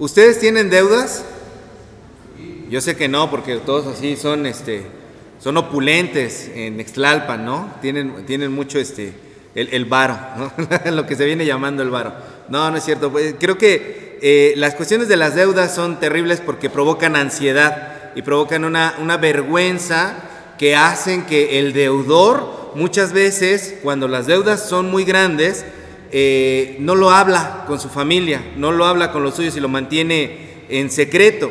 ¿Ustedes tienen deudas? Yo sé que no, porque todos así son, este, son opulentes en Extlalpan, ¿no? Tienen, tienen mucho, este, el, el varo, lo que se viene llamando el varo. No, no es cierto. Pues, creo que eh, las cuestiones de las deudas son terribles porque provocan ansiedad y provocan una, una vergüenza que hacen que el deudor muchas veces, cuando las deudas son muy grandes, eh, no lo habla con su familia, no lo habla con los suyos y lo mantiene en secreto.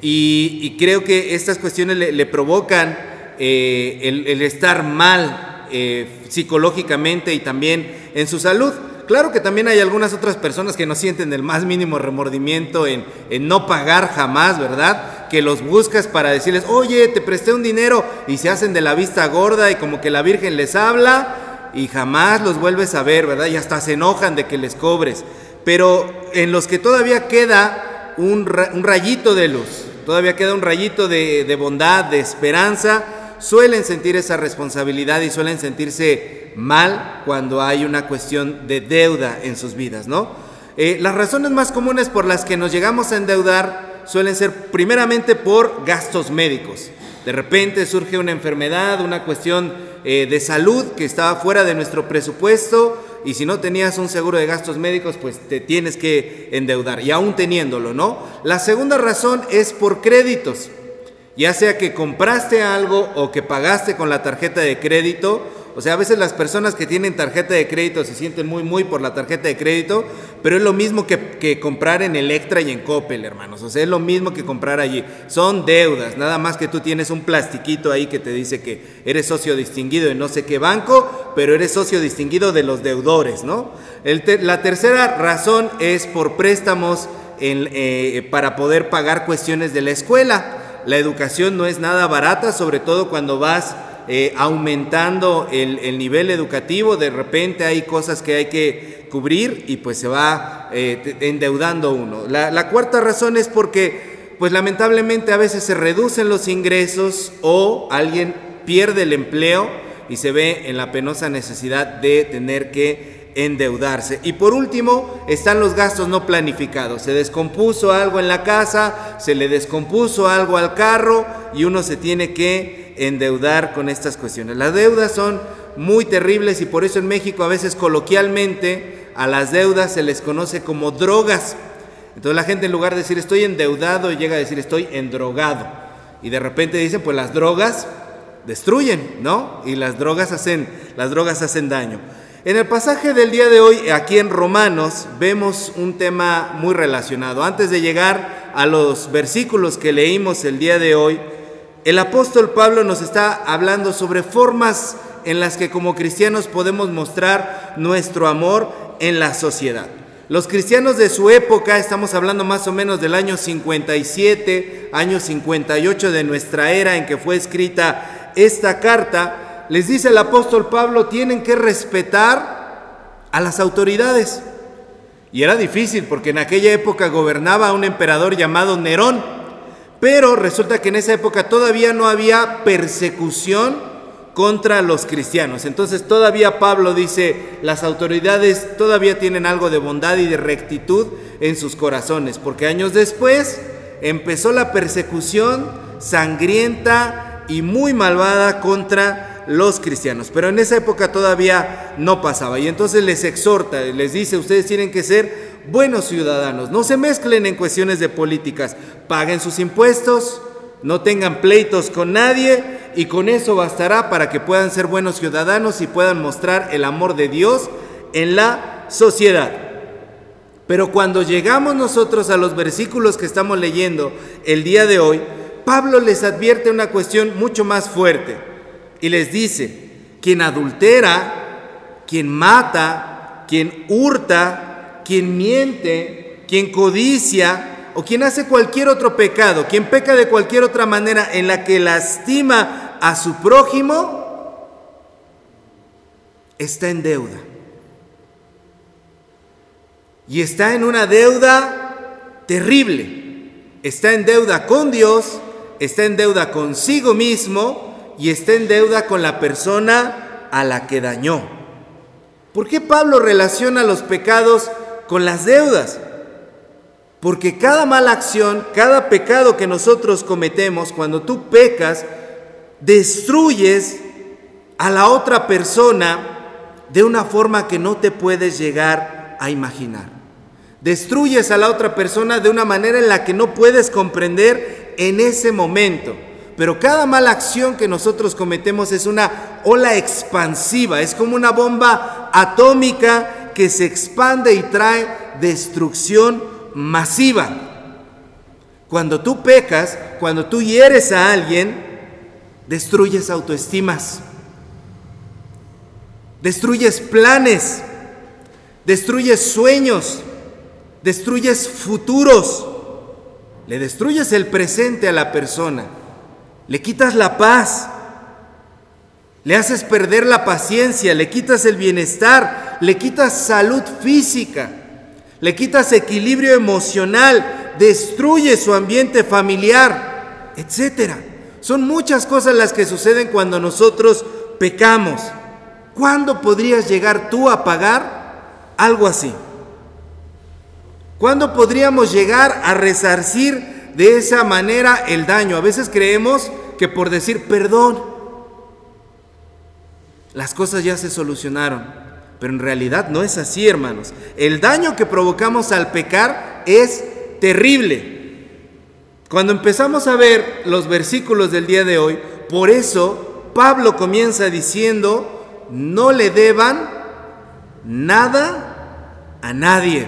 Y, creo que estas cuestiones le, provocan eh, el, estar mal eh, psicológicamente y también en su salud. Claro que también hay algunas otras personas que no sienten el más mínimo remordimiento en, en, no pagar jamás, ¿verdad? Que los buscas para decirles, oye, te presté un dinero y se hacen de la vista gorda y como que la Virgen les habla y jamás los vuelves a ver, ¿verdad? Y hasta se enojan de que les cobres. Pero en los que todavía queda un, rayito de luz, todavía queda un rayito de, bondad, de esperanza, suelen sentir esa responsabilidad y suelen sentirse mal cuando hay una cuestión de deuda en sus vidas, ¿no? Eh, las razones más comunes por las que nos llegamos a endeudar suelen ser primeramente por gastos médicos. De repente surge una enfermedad, una cuestión eh, de salud que estaba fuera de nuestro presupuesto y si no tenías un seguro de gastos médicos, pues te tienes que endeudar, y aún teniéndolo, ¿no? La segunda razón es por créditos, ya sea que compraste algo o que pagaste con la tarjeta de crédito, o sea, a veces las personas que tienen tarjeta de crédito se sienten muy, muy por la tarjeta de crédito, pero es lo mismo que, comprar en Electra y en Coppel, hermanos. O sea, es lo mismo que comprar allí. Son deudas, nada más que tú tienes un plastiquito ahí que te dice que eres socio distinguido de no sé qué banco, pero eres socio distinguido de los deudores, ¿no? la tercera razón es por préstamos eh, para poder pagar cuestiones de la escuela. La educación no es nada barata, sobre todo cuando vas eh, aumentando el, nivel educativo, de repente hay cosas que hay que cubrir y pues se va eh, endeudando uno. La, cuarta razón es porque pues lamentablemente a veces se reducen los ingresos o alguien pierde el empleo y se ve en la penosa necesidad de tener que endeudarse. Y por último, están los gastos no planificados. Se descompuso algo en la casa, se le descompuso algo al carro y uno se tiene que endeudar con estas cuestiones. Las deudas son muy terribles y por eso en México a veces coloquialmente a las deudas se les conoce como drogas. Entonces la gente en lugar de decir estoy endeudado llega a decir estoy endrogado. Y de repente dicen pues las drogas destruyen, ¿no? Y las drogas hacen, las drogas hacen daño. En el pasaje del día de hoy, aquí en Romanos, vemos un tema muy relacionado. Antes de llegar a los versículos que leímos el día de hoy, el apóstol Pablo nos está hablando sobre formas en las que como cristianos podemos mostrar nuestro amor en la sociedad. Los cristianos de su época, estamos hablando más o menos del año 57, año 58 de nuestra era en que fue escrita esta carta, les dice el apóstol Pablo, tienen que respetar a las autoridades. Y era difícil porque en aquella época gobernaba un emperador llamado Nerón. Pero resulta que en esa época todavía no había persecución contra los cristianos. Entonces todavía Pablo dice, las autoridades todavía tienen algo de bondad y de rectitud en sus corazones, porque años después empezó la persecución sangrienta y muy malvada contra los cristianos. Pero en esa época todavía no pasaba. Y entonces les exhorta, les dice, ustedes tienen que ser buenos ciudadanos, no se mezclen en cuestiones de políticas, paguen sus impuestos, no tengan pleitos con nadie y con eso bastará para que puedan ser buenos ciudadanos y puedan mostrar el amor de Dios en la sociedad. Pero cuando llegamos nosotros a los versículos que estamos leyendo el día de hoy, Pablo les advierte una cuestión mucho más fuerte y les dice, quien adultera, quien mata, quien hurta, quien miente, quien codicia o quien hace cualquier otro pecado, quien peca de cualquier otra manera en la que lastima a su prójimo, está en deuda. Y está en una deuda terrible. Está en deuda con Dios, está en deuda consigo mismo y está en deuda con la persona a la que dañó. ¿Por qué Pablo relaciona los pecados con las deudas. Porque cada mala acción, cada pecado que nosotros cometemos, cuando tú pecas, destruyes a la otra persona de una forma que no te puedes llegar a imaginar. Destruyes a la otra persona de una manera en la que no puedes comprender en ese momento. Pero cada mala acción que nosotros cometemos es una ola expansiva, es como una bomba atómica que se expande y trae destrucción masiva. Cuando tú pecas, cuando tú hieres a alguien, destruyes autoestimas, destruyes planes, destruyes sueños, destruyes futuros, le destruyes el presente a la persona, le quitas la paz, le haces perder la paciencia, le quitas el bienestar, le quitas salud física, le quitas equilibrio emocional, destruye su ambiente familiar, etc. Son muchas cosas las que suceden cuando nosotros pecamos. ¿Cuándo podrías llegar tú a pagar algo así? ¿Cuándo podríamos llegar a resarcir de esa manera el daño? A veces creemos que por decir perdón, las cosas ya se solucionaron. Pero en realidad no es así, hermanos. El daño que provocamos al pecar es terrible. Cuando empezamos a ver los versículos del día de hoy, por eso Pablo comienza diciendo, no le deban nada a nadie.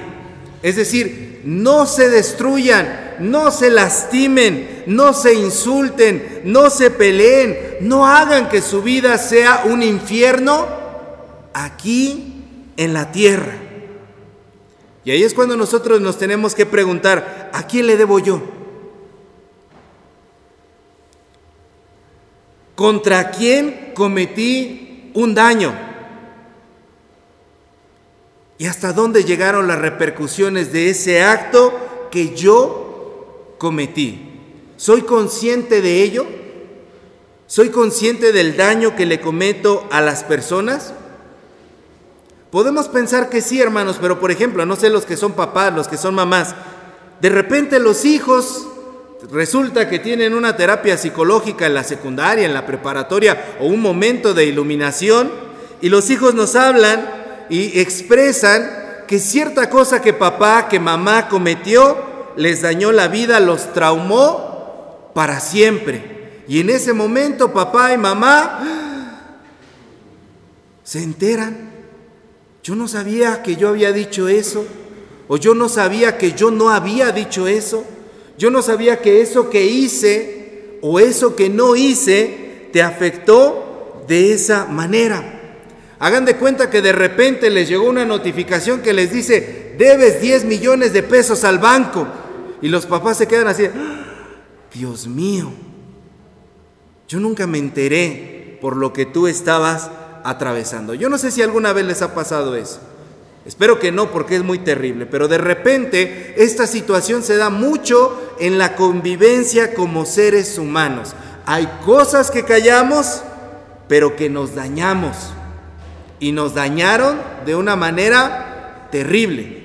Es decir, no se destruyan, no se lastimen, no se insulten, no se peleen, no hagan que su vida sea un infierno aquí en la tierra. Y ahí es cuando nosotros nos tenemos que preguntar, ¿a quién le debo yo? ¿Contra quién cometí un daño? ¿Y hasta dónde llegaron las repercusiones de ese acto que yo cometí? ¿Soy consciente de ello? ¿Soy consciente del daño que le cometo a las personas? Podemos pensar que sí, hermanos, pero por ejemplo, no sé los que son papás, los que son mamás, de repente los hijos resulta que tienen una terapia psicológica en la secundaria, en la preparatoria o un momento de iluminación y los hijos nos hablan y expresan que cierta cosa que papá, que mamá cometió, les dañó la vida, los traumó para siempre. Y en ese momento papá y mamá se enteran. Yo no sabía que yo había dicho eso. O yo no sabía que yo no había dicho eso. Yo no sabía que eso que hice o eso que no hice te afectó de esa manera. Hagan de cuenta que de repente les llegó una notificación que les dice, debes 10 millones de pesos al banco. Y los papás se quedan así. Dios mío, yo nunca me enteré por lo que tú estabas atravesando. Yo no sé si alguna vez les ha pasado eso. Espero que no porque es muy terrible, pero de repente esta situación se da mucho en la convivencia como seres humanos. Hay cosas que callamos, pero que nos dañamos y nos dañaron de una manera terrible.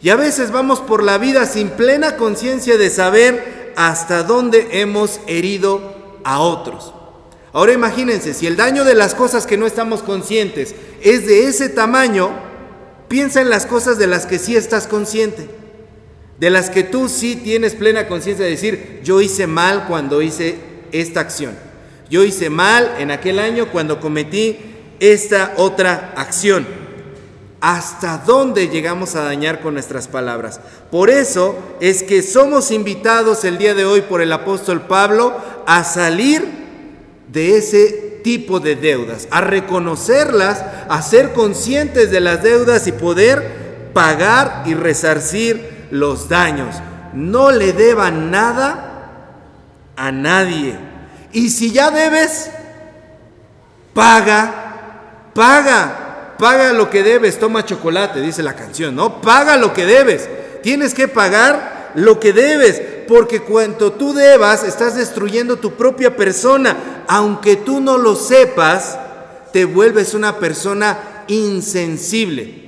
Y a veces vamos por la vida sin plena conciencia de saber hasta dónde hemos herido a otros. Ahora imagínense, si el daño de las cosas que no estamos conscientes es de ese tamaño, piensa en las cosas de las que sí estás consciente, de las que tú sí tienes plena conciencia de decir, yo hice mal cuando hice esta acción, yo hice mal en aquel año cuando cometí esta otra acción. ¿Hasta dónde llegamos a dañar con nuestras palabras? Por eso es que somos invitados el día de hoy por el apóstol Pablo a salir de ese tipo de deudas, a reconocerlas, a ser conscientes de las deudas y poder pagar y resarcir los daños. No le deban nada a nadie. Y si ya debes, paga Paga, paga lo que debes, toma chocolate, dice la canción, ¿no? Paga lo que debes. Tienes que pagar lo que debes, porque cuanto tú debas, estás destruyendo tu propia persona. Aunque tú no lo sepas, te vuelves una persona insensible.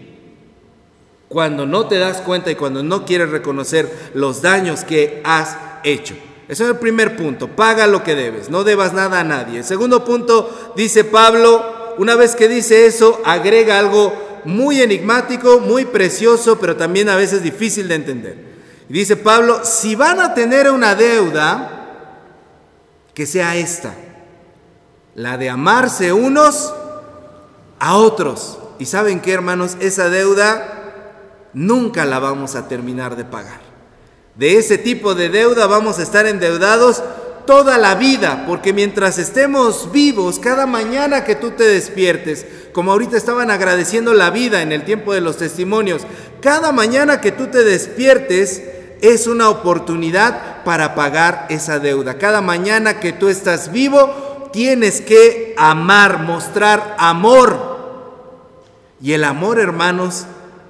cuando no te das cuenta y cuando no quieres reconocer los daños que has hecho. Ese es el primer punto, paga lo que debes, no debas nada a nadie. El segundo punto, dice Pablo, una vez que dice eso, agrega algo muy enigmático, muy precioso, pero también a veces difícil de entender. dice Pablo, si van a tener una deuda, que sea esta, la de amarse unos a otros. Y saben qué, hermanos, esa deuda nunca la vamos a terminar de pagar de ese tipo de deuda vamos a estar endeudados toda la vida, porque mientras estemos vivos, cada mañana que tú te despiertes, como ahorita estaban agradeciendo la vida en el tiempo de los testimonios, cada mañana que tú te despiertes es una oportunidad para pagar esa deuda. Cada mañana que tú estás vivo, tienes que amar, mostrar amor. Y el amor, hermanos,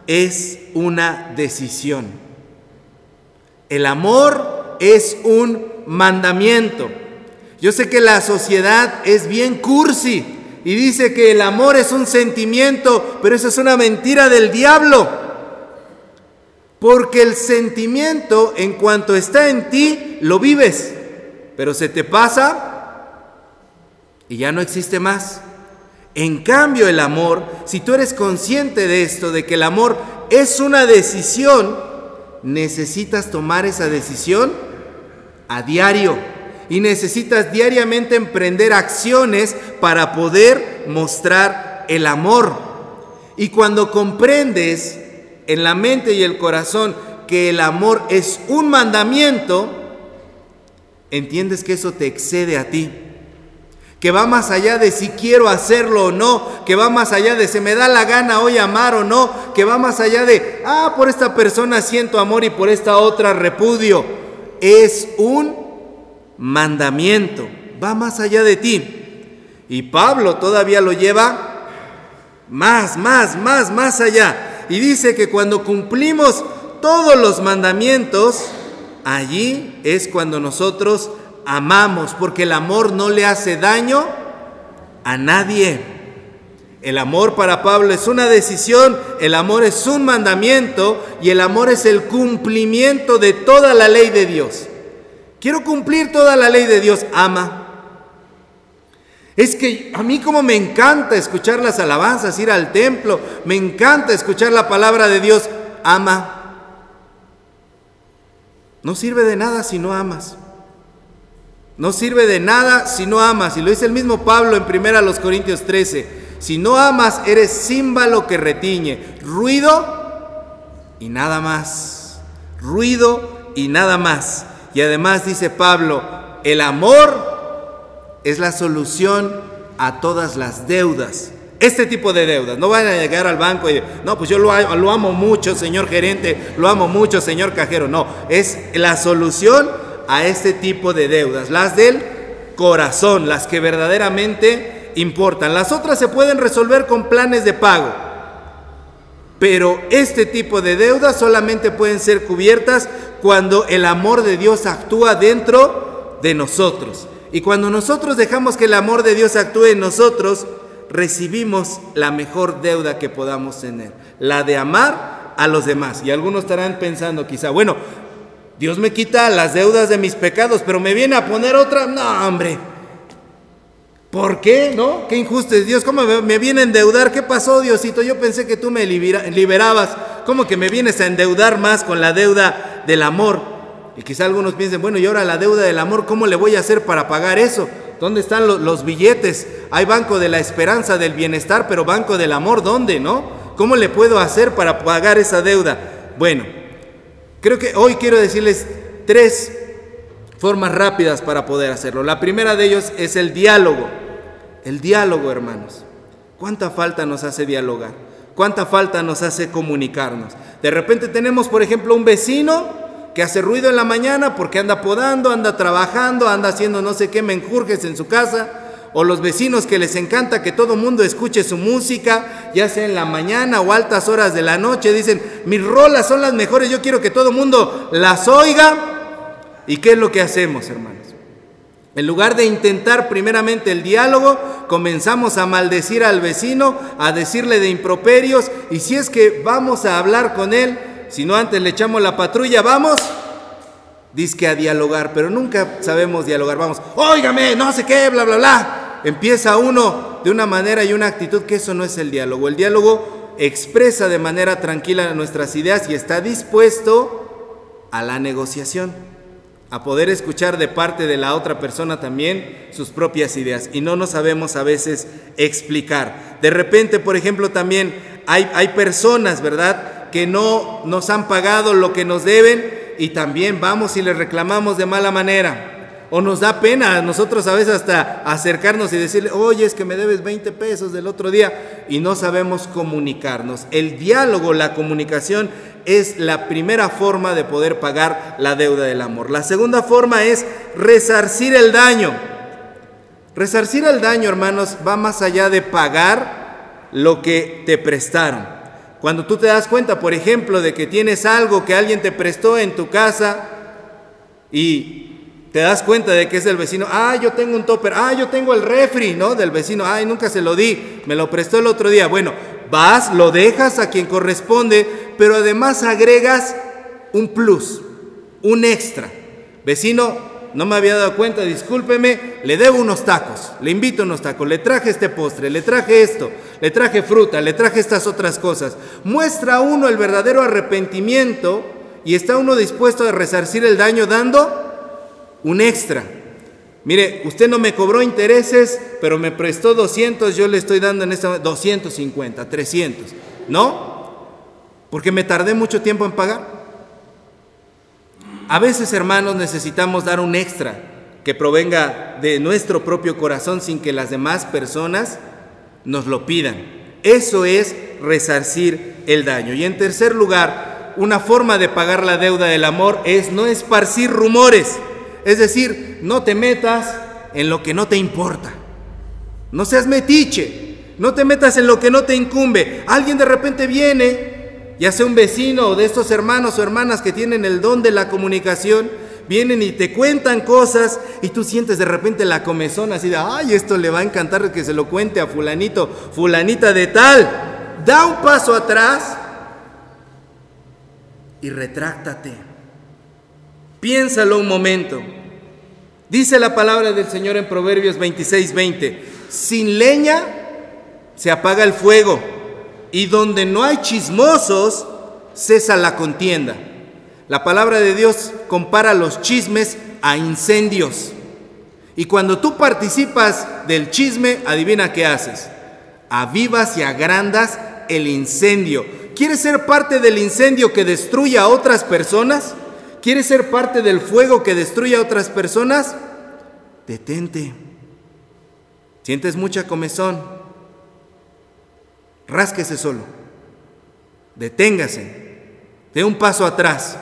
es una decisión. El amor es un mandamiento. Yo sé que la sociedad es bien cursi y dice que el amor es un sentimiento, pero eso es una mentira del diablo. Porque el sentimiento, en cuanto está en ti, lo vives, pero se te pasa y ya no existe más. En cambio, el amor, si tú eres consciente de esto, de que el amor es una decisión, necesitas tomar esa decisión a diario y necesitas diariamente emprender acciones para poder mostrar el amor. Y cuando comprendes en la mente y el corazón que el amor es un mandamiento, entiendes que eso te excede a ti que va más allá de si quiero hacerlo o no, que va más allá de se me da la gana hoy amar o no, que va más allá de, ah, por esta persona siento amor y por esta otra repudio. Es un mandamiento, va más allá de ti. Y Pablo todavía lo lleva más, más, más, más allá. Y dice que cuando cumplimos todos los mandamientos, allí es cuando nosotros amamos, porque el amor no le hace daño a nadie. El amor para Pablo es una decisión, el amor es un mandamiento y el amor es el cumplimiento de toda la ley de Dios. Quiero cumplir toda la ley de Dios, ama. Es que a mí como me encanta escuchar las alabanzas, ir al templo, me encanta escuchar la palabra de Dios, ama. No sirve de nada si no amas. No sirve de nada si no amas. Y lo dice el mismo Pablo en 1 Corintios 13. Si no amas, eres címbalo que retiñe. Ruido y nada más. Ruido y nada más. Y además dice Pablo, el amor es la solución a todas las deudas. Este tipo de deudas. No van a llegar al banco y, no, pues yo lo, lo amo mucho, señor gerente, lo amo mucho, señor cajero. No, es la solución a este tipo de deudas, las del corazón, las que verdaderamente importan. Las otras se pueden resolver con planes de pago, pero este tipo de deudas solamente pueden ser cubiertas cuando el amor de Dios actúa dentro de nosotros. Y cuando nosotros dejamos que el amor de Dios actúe en nosotros, recibimos la mejor deuda que podamos tener, la de amar a los demás. Y algunos estarán pensando quizá, bueno, Dios me quita las deudas de mis pecados, pero me viene a poner otra. No, hombre. ¿Por qué? ¿No? Qué injusto es Dios. ¿Cómo me viene a endeudar? ¿Qué pasó, Diosito? Yo pensé que tú me liberabas. ¿Cómo que me vienes a endeudar más con la deuda del amor? Y quizá algunos piensen, bueno, y ahora la deuda del amor, ¿cómo le voy a hacer para pagar eso? ¿Dónde están los, los billetes? Hay banco de la esperanza, del bienestar, pero banco del amor, ¿dónde? ¿No? ¿Cómo le puedo hacer para pagar esa deuda? Bueno, Creo que hoy quiero decirles tres formas rápidas para poder hacerlo. La primera de ellos es el diálogo. El diálogo, hermanos. ¿Cuánta falta nos hace dialogar? ¿Cuánta falta nos hace comunicarnos? De repente tenemos, por ejemplo, un vecino que hace ruido en la mañana porque anda podando, anda trabajando, anda haciendo no sé qué menjurjes en su casa o los vecinos que les encanta que todo mundo escuche su música, ya sea en la mañana o altas horas de la noche, dicen, mis rolas son las mejores, yo quiero que todo mundo las oiga. ¿Y qué es lo que hacemos, hermanos? En lugar de intentar primeramente el diálogo, comenzamos a maldecir al vecino, a decirle de improperios, y si es que vamos a hablar con él, si no antes le echamos la patrulla, vamos, que a dialogar, pero nunca sabemos dialogar, vamos, óigame, no sé qué, bla, bla, bla. Empieza uno de una manera y una actitud que eso no es el diálogo. El diálogo expresa de manera tranquila nuestras ideas y está dispuesto a la negociación a poder escuchar de parte de la otra persona también sus propias ideas y no nos sabemos a veces explicar. De repente, por ejemplo, también hay, hay personas, ¿verdad?, que no nos han pagado lo que nos deben y también vamos y les reclamamos de mala manera. O nos da pena a nosotros a veces hasta acercarnos y decirle, oye, es que me debes 20 pesos del otro día y no sabemos comunicarnos. El diálogo, la comunicación es la primera forma de poder pagar la deuda del amor. La segunda forma es resarcir el daño. Resarcir el daño, hermanos, va más allá de pagar lo que te prestaron. Cuando tú te das cuenta, por ejemplo, de que tienes algo que alguien te prestó en tu casa y te das cuenta de que es el vecino, ah, yo tengo un topper, ah, yo tengo el refri, ¿no? Del vecino, ay, nunca se lo di, me lo prestó el otro día. Bueno, vas, lo dejas a quien corresponde, pero además agregas un plus, un extra. Vecino, no me había dado cuenta, discúlpeme, le debo unos tacos, le invito unos tacos, le traje este postre, le traje esto, le traje fruta, le traje estas otras cosas. Muestra uno el verdadero arrepentimiento y está uno dispuesto a resarcir el daño dando un extra. Mire, usted no me cobró intereses, pero me prestó 200, yo le estoy dando en momento 250, 300. ¿No? Porque me tardé mucho tiempo en pagar. A veces, hermanos, necesitamos dar un extra que provenga de nuestro propio corazón sin que las demás personas nos lo pidan. Eso es resarcir el daño. Y en tercer lugar, una forma de pagar la deuda del amor es no esparcir rumores. Es decir, no te metas en lo que no te importa. No seas metiche. No te metas en lo que no te incumbe. Alguien de repente viene, ya sea un vecino o de estos hermanos o hermanas que tienen el don de la comunicación, vienen y te cuentan cosas y tú sientes de repente la comezón así de, ay, esto le va a encantar que se lo cuente a fulanito, fulanita de tal. Da un paso atrás y retráctate. Piénsalo un momento. Dice la palabra del Señor en Proverbios 26, 20. Sin leña se apaga el fuego y donde no hay chismosos cesa la contienda. La palabra de Dios compara los chismes a incendios. Y cuando tú participas del chisme, adivina qué haces. Avivas y agrandas el incendio. ¿Quieres ser parte del incendio que destruye a otras personas? ¿Quieres ser parte del fuego que destruye a otras personas? Detente. ¿Sientes mucha comezón? Rásquese solo. Deténgase. Dé un paso atrás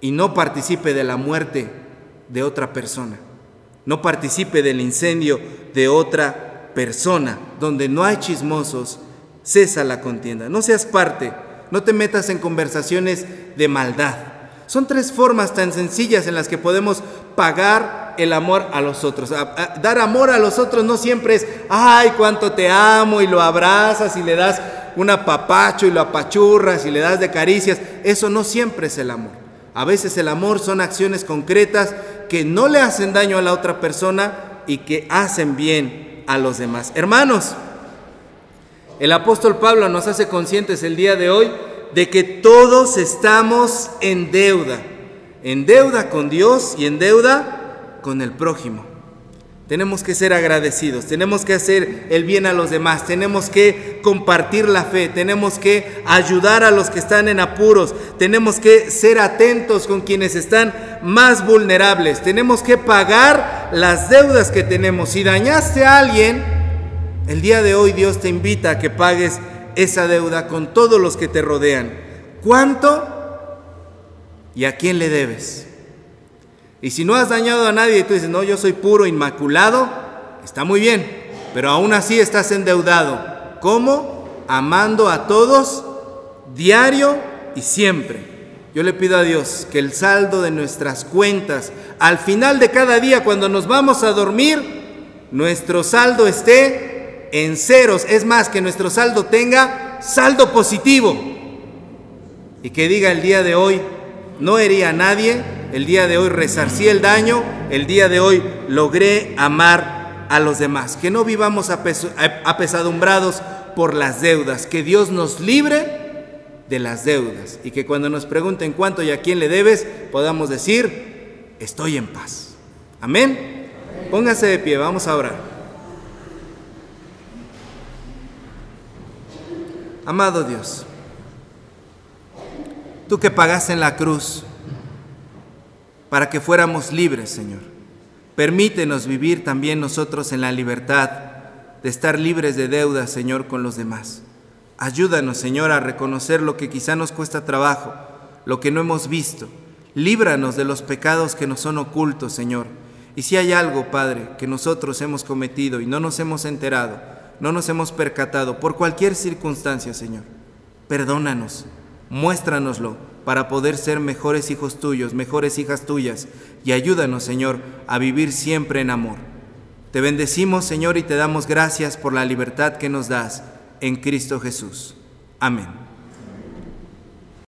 y no participe de la muerte de otra persona. No participe del incendio de otra persona. Donde no hay chismosos, cesa la contienda. No seas parte. No te metas en conversaciones de maldad. Son tres formas tan sencillas en las que podemos pagar el amor a los otros. dar amor a los otros no siempre es, ay, cuánto te amo y lo abrazas y le das un apapacho y lo apachurras y le das de caricias. Eso no siempre es el amor. A veces el amor son acciones concretas que no le hacen daño a la otra persona y que hacen bien a los demás. Hermanos, el apóstol Pablo nos hace conscientes el día de hoy de que todos estamos en deuda, en deuda con Dios y en deuda con el prójimo. Tenemos que ser agradecidos, tenemos que hacer el bien a los demás, tenemos que compartir la fe, tenemos que ayudar a los que están en apuros, tenemos que ser atentos con quienes están más vulnerables, tenemos que pagar las deudas que tenemos. Si dañaste a alguien, el día de hoy Dios te invita a que pagues esa deuda con todos los que te rodean. ¿Cuánto y a quién le debes? Y si no has dañado a nadie y tú dices, no, yo soy puro, inmaculado, está muy bien, pero aún así estás endeudado. ¿Cómo? Amando a todos, diario y siempre. Yo le pido a Dios que el saldo de nuestras cuentas, al final de cada día, cuando nos vamos a dormir, nuestro saldo esté en ceros. Es más, que nuestro saldo tenga saldo positivo. Y que diga el día de hoy, no hería a nadie, el día de hoy resarcí el daño, el día de hoy logré amar a los demás. Que no vivamos apesadumbrados por las deudas, que Dios nos libre de las deudas y que cuando nos pregunten cuánto y a quién le debes, podamos decir, estoy en paz. Amén. Póngase de pie, vamos a orar. Amado Dios, tú que pagaste en la cruz para que fuéramos libres, Señor, permítenos vivir también nosotros en la libertad de estar libres de deudas, Señor, con los demás. Ayúdanos, Señor, a reconocer lo que quizá nos cuesta trabajo, lo que no hemos visto. Líbranos de los pecados que nos son ocultos, Señor. Y si hay algo, Padre, que nosotros hemos cometido y no nos hemos enterado, no nos hemos percatado por cualquier circunstancia, Señor, perdónanos, muéstranoslo para poder ser mejores hijos tuyos, mejores hijas tuyas, y ayúdanos, Señor, a vivir siempre en amor. Te bendecimos, Señor, y te damos gracias por la libertad que nos das en Cristo Jesús. Amén.